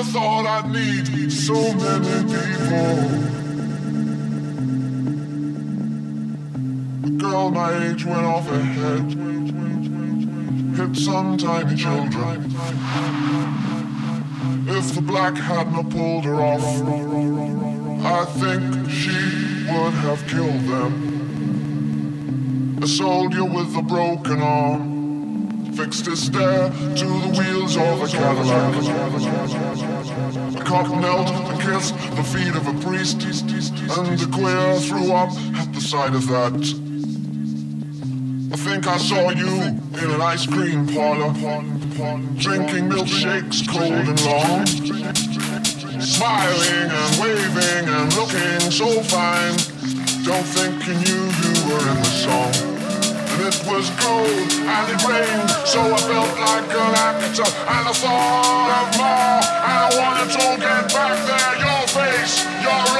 I thought I'd need so many people. The girl my age went off her head, hit some tiny children. If the black hadn't pulled her off, I think she would have killed them. A soldier with a broken arm Fixed his stare to the wheels of a Cadillac. A cop knelt and kissed the feet of a priest, and the queer threw up at the sight of that. I think I saw you in an ice cream parlor, drinking milkshakes cold and long, smiling and waving and looking so fine. Don't think you knew you were in the song it was cold and it rained, so I felt like an actor. And I thought of more, and I wanted to get back there. Your face, your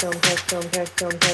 Come, come, come, come, come, come.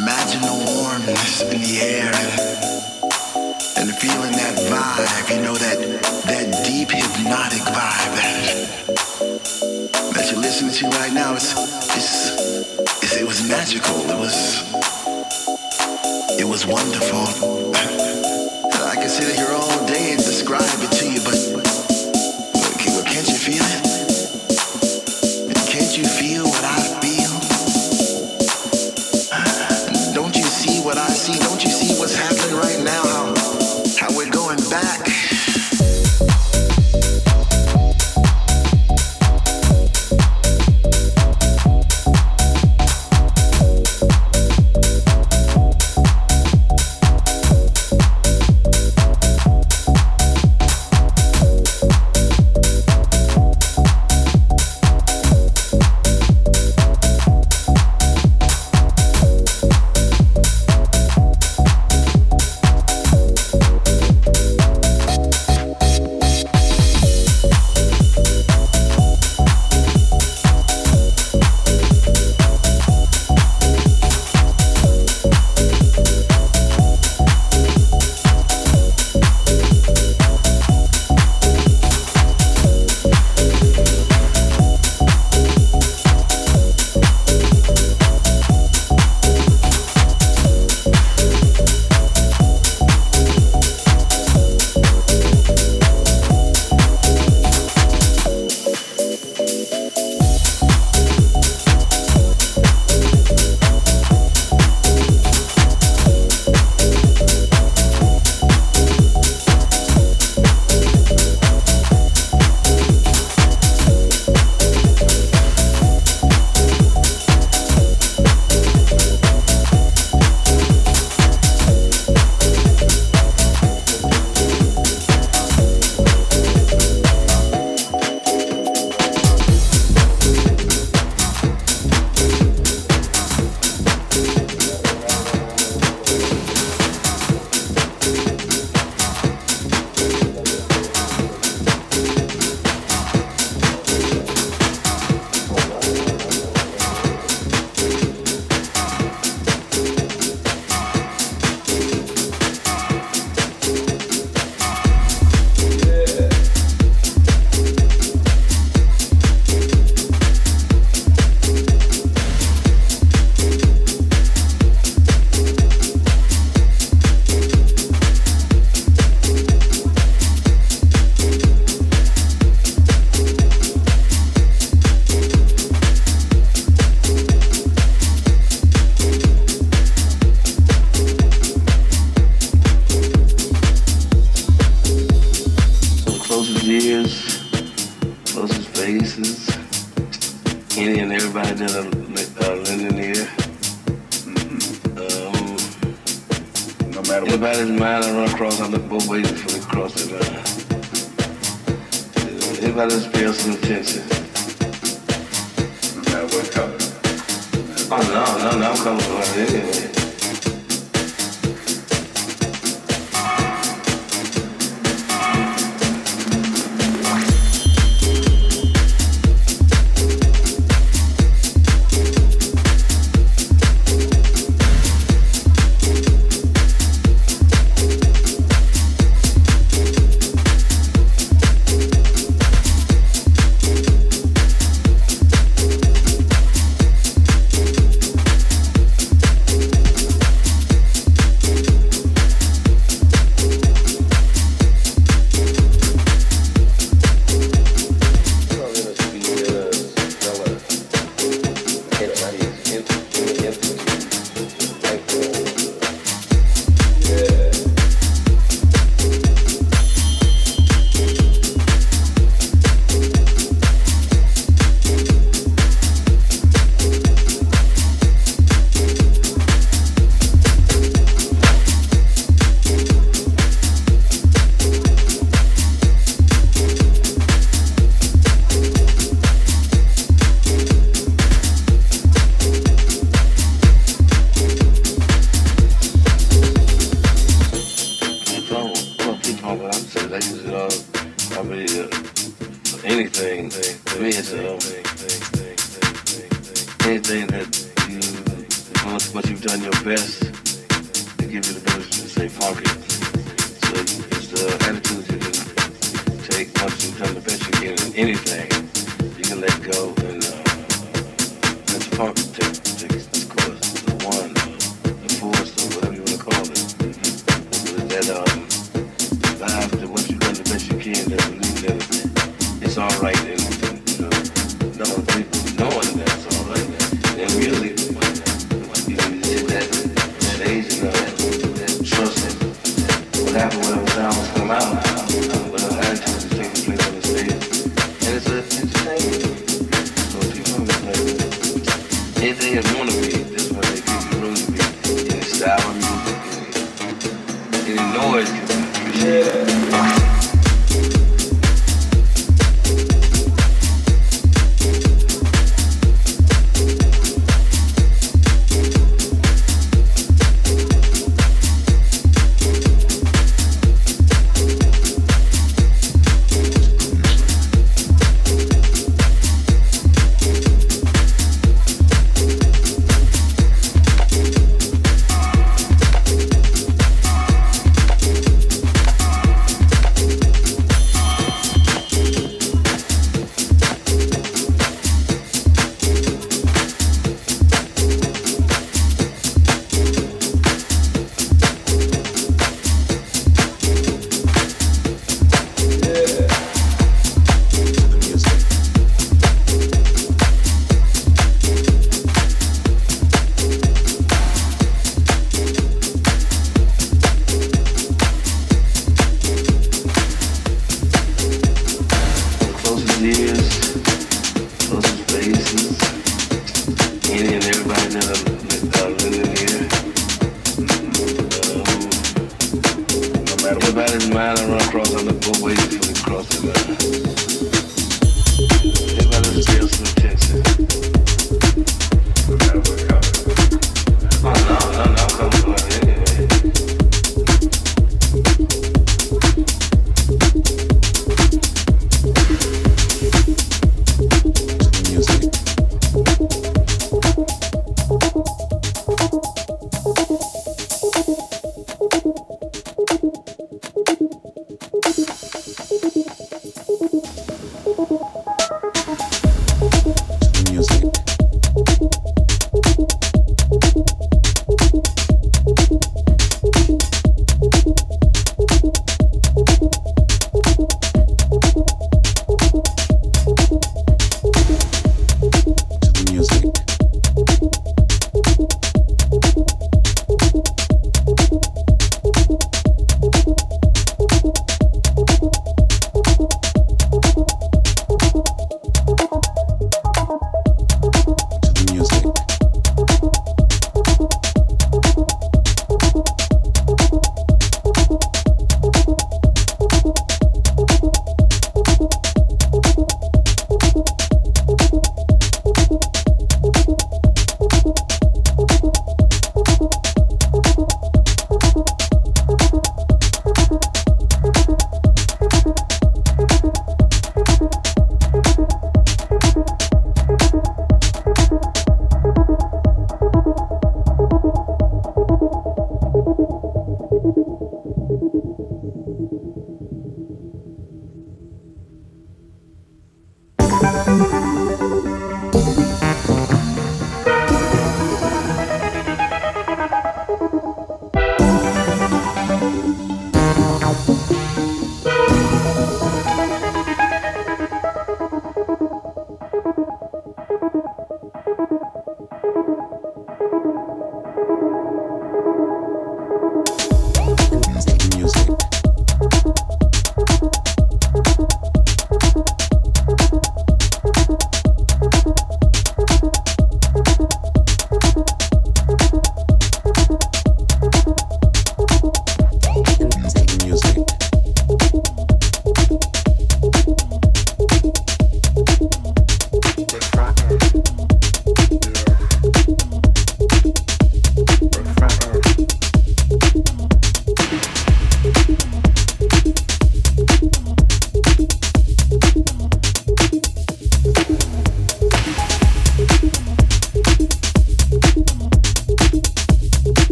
Imagine the warmness in the air and, feeling that vibe, you know, that, that deep hypnotic vibe that, that you're listening to right now. It's, it's, it's, it was magical. It was, it was wonderful. I could sit here all day and describe it to you, but